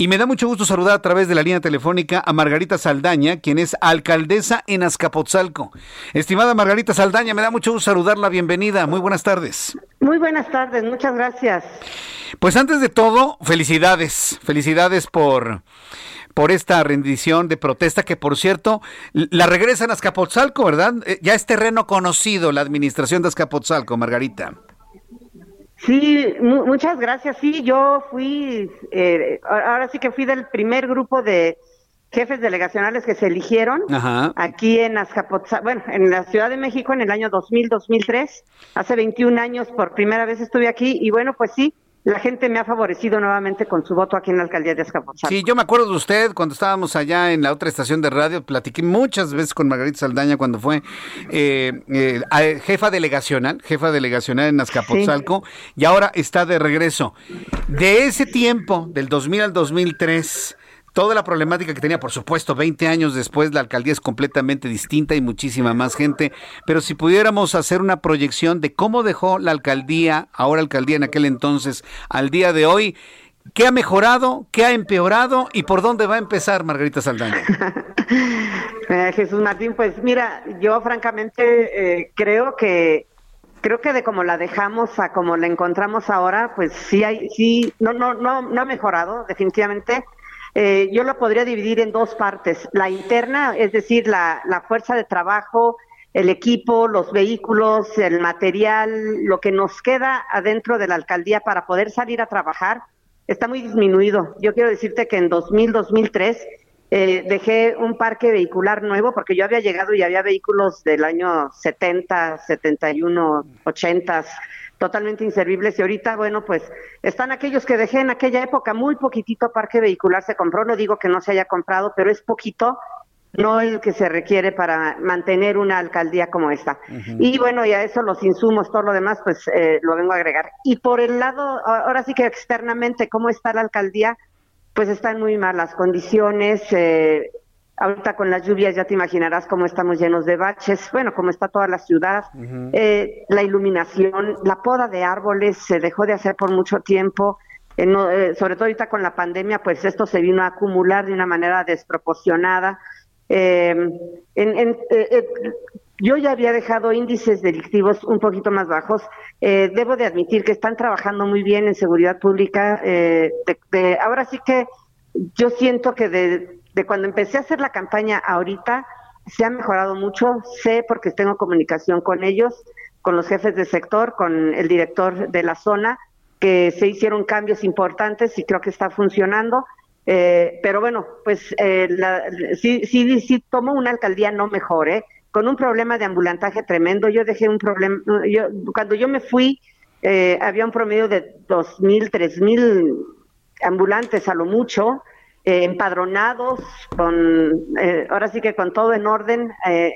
Y me da mucho gusto saludar a través de la línea telefónica a Margarita Saldaña, quien es alcaldesa en Azcapotzalco. Estimada Margarita Saldaña, me da mucho gusto saludarla. Bienvenida. Muy buenas tardes. Muy buenas tardes. Muchas gracias. Pues antes de todo, felicidades. Felicidades por por esta rendición de protesta que, por cierto, la regresan a Azcapotzalco, ¿verdad? Eh, ya es terreno conocido la administración de Azcapotzalco, Margarita. Sí, muchas gracias. Sí, yo fui, eh, ahora sí que fui del primer grupo de jefes delegacionales que se eligieron aquí en Azcapotzalco, bueno, en la Ciudad de México en el año 2000-2003. Hace 21 años por primera vez estuve aquí y bueno, pues sí, la gente me ha favorecido nuevamente con su voto aquí en la alcaldía de Azcapotzalco. Sí, yo me acuerdo de usted cuando estábamos allá en la otra estación de radio, platiqué muchas veces con Margarita Saldaña cuando fue eh, eh, jefa delegacional, jefa delegacional en Azcapotzalco, y ahora está de regreso. De ese tiempo, del 2000 al 2003, toda la problemática que tenía, por supuesto, 20 años después la alcaldía es completamente distinta y muchísima más gente, pero si pudiéramos hacer una proyección de cómo dejó la alcaldía, ahora alcaldía en aquel entonces, al día de hoy, ¿qué ha mejorado, qué ha empeorado y por dónde va a empezar Margarita Saldaña? Eh, Jesús Martín, pues mira, yo francamente eh, creo que creo que de como la dejamos a como la encontramos ahora, pues sí hay, sí, no, no, no, no ha mejorado definitivamente. Eh, yo lo podría dividir en dos partes. La interna, es decir, la, fuerza de trabajo, el equipo, los vehículos, el material, lo que nos queda adentro de la alcaldía para poder salir a trabajar, está muy disminuido. Yo quiero decirte que en 2000, 2003 eh, dejé un parque vehicular nuevo porque yo había llegado y había vehículos del año 70, 71, 80 totalmente inservibles y ahorita, bueno, pues están aquellos que dejé en aquella época, muy poquitito parque vehicular se compró, no digo que no se haya comprado, pero es poquito, no el que se requiere para mantener una alcaldía como esta. Y bueno, y a eso los insumos, todo lo demás, pues eh, lo vengo a agregar. Y por el lado, ahora sí que externamente, ¿cómo está la alcaldía? Pues están muy malas condiciones, eh, Ahorita con las lluvias ya te imaginarás cómo estamos llenos de baches, bueno, cómo está toda la ciudad. Eh, la iluminación, la poda de árboles se dejó de hacer por mucho tiempo. Eh, eh, sobre todo ahorita con la pandemia, pues esto se vino a acumular de una manera desproporcionada. yo ya había dejado índices delictivos un poquito más bajos. debo de admitir que están trabajando muy bien en seguridad pública. ahora sí que yo siento que de, de cuando empecé a hacer la campaña ahorita, se ha mejorado mucho, sé porque tengo comunicación con ellos, con los jefes de sector, con el director de la zona, que se hicieron cambios importantes y creo que está funcionando. Eh, pero bueno, pues eh, sí, sí, sí tomo una alcaldía no mejor, ¿eh? con un problema de ambulantaje tremendo. Yo dejé un problema, yo, cuando yo me fui, eh, había un promedio de dos mil, tres mil ambulantes a lo mucho. Eh, empadronados, con eh, ahora sí que con todo en orden. Eh,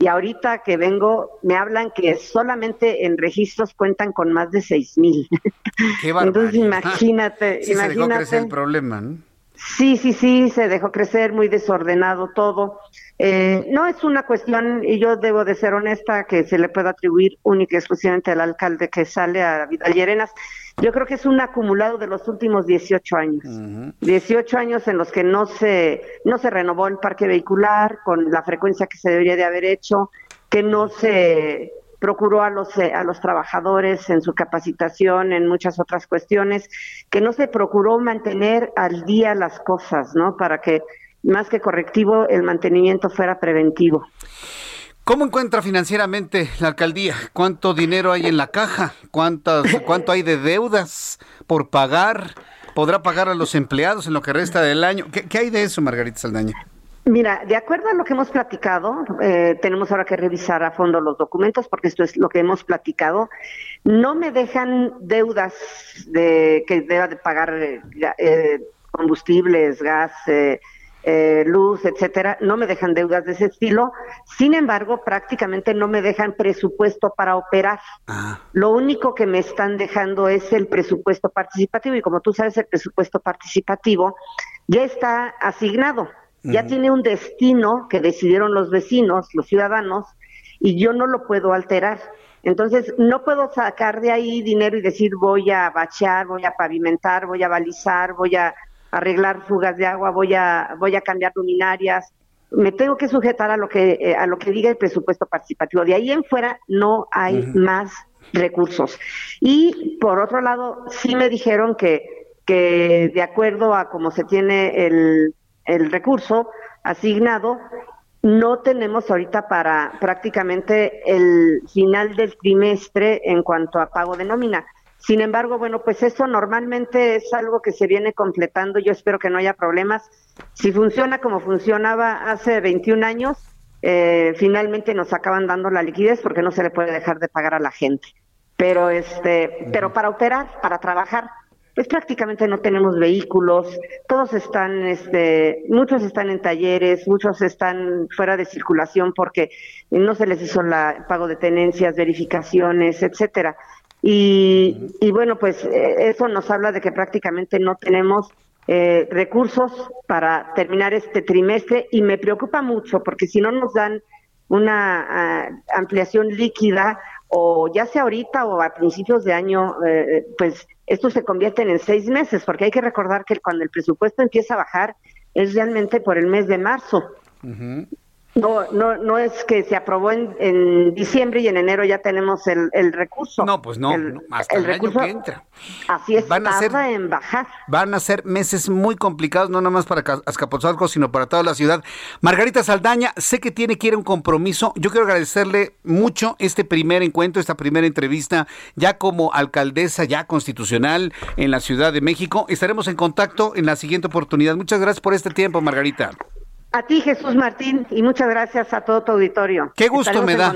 y ahorita que vengo, me hablan que solamente en registros cuentan con más de seis mil. Entonces imagínate, sí imagínate. Se el problema, ¿no? Sí, sí, sí, se dejó crecer, muy desordenado todo. no es una cuestión, y yo debo de ser honesta, que se le pueda atribuir única y exclusivamente al alcalde que sale a Vidal Llerenas. Yo creo que es un acumulado de los últimos 18 años. 18 años en los que no se, no se renovó el parque vehicular con la frecuencia que se debería de haber hecho, que no se procuró a los, a los trabajadores en su capacitación, en muchas otras cuestiones, que no se procuró mantener al día las cosas, ¿no? Para que más que correctivo el mantenimiento fuera preventivo. ¿Cómo encuentra financieramente la alcaldía? ¿Cuánto dinero hay en la caja? ¿Cuántas, ¿Cuánto hay de deudas por pagar? ¿Podrá pagar a los empleados en lo que resta del año? ¿Qué, hay de eso, Margarita Saldaña? Mira, de acuerdo a lo que hemos platicado, eh, tenemos ahora que revisar a fondo los documentos porque esto es lo que hemos platicado. No me dejan deudas de que deba de pagar eh, eh, combustibles, gas, luz, etcétera. No me dejan deudas de ese estilo. Sin embargo, prácticamente no me dejan presupuesto para operar. Ah. Lo único que me están dejando es el presupuesto participativo y como tú sabes, el presupuesto participativo ya está asignado ya tiene un destino que decidieron los vecinos, los ciudadanos, y yo no lo puedo alterar. Entonces, no puedo sacar de ahí dinero y decir voy a bachear, voy a pavimentar, voy a balizar, voy a arreglar fugas de agua, voy a voy a cambiar luminarias. Me tengo que sujetar a lo que eh, a lo que diga el presupuesto participativo. De ahí en fuera no hay más recursos. Y por otro lado, sí me dijeron que que de acuerdo a cómo se tiene el el recurso asignado, no tenemos ahorita para prácticamente el final del trimestre en cuanto a pago de nómina. Sin embargo, bueno, pues eso normalmente es algo que se viene completando. Yo espero que no haya problemas. Si funciona como funcionaba hace 21 años, eh, finalmente nos acaban dando la liquidez porque no se le puede dejar de pagar a la gente. Pero este, pero para operar, para trabajar, pues prácticamente no tenemos vehículos, todos están, este, muchos están en talleres, muchos están fuera de circulación porque no se les hizo el pago de tenencias, verificaciones, etcétera. Y, y bueno, pues eh, eso nos habla de que prácticamente no tenemos eh, recursos para terminar este trimestre y me preocupa mucho porque si no nos dan una ah, ampliación líquida o ya sea ahorita o a principios de año, eh, pues esto se convierte en seis meses, porque hay que recordar que cuando el presupuesto empieza a bajar es realmente por el mes de marzo. No, no, no es que se aprobó en, diciembre y en enero ya tenemos el, recurso. No, pues no, hasta el, año que entra. Así es, van a ser, en bajar. Van a ser meses muy complicados, no nada más para Azcapotzalco, sino para toda la ciudad. Margarita Saldaña, sé que tiene que ir a un compromiso. Yo quiero agradecerle mucho este primer encuentro, esta primera entrevista, ya como alcaldesa, ya constitucional en la Ciudad de México. Estaremos en contacto en la siguiente oportunidad. Muchas gracias por este tiempo, Margarita. A ti, Jesús Martín, y muchas gracias a todo tu auditorio. Qué gusto me da.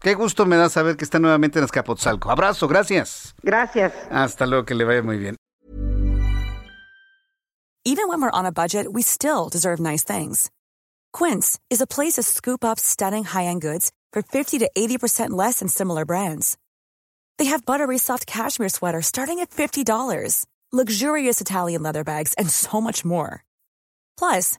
Qué gusto me da saber que está nuevamente en Escapotzalco. Abrazo, gracias. Gracias. Hasta luego, que le vaya muy bien. Even when we're on a budget, we still deserve nice things. Quince is a place to scoop up stunning high-end goods for 50 to 80% less than similar brands. They have buttery soft cashmere sweaters starting at $50, luxurious Italian leather bags, and so much more. Plus,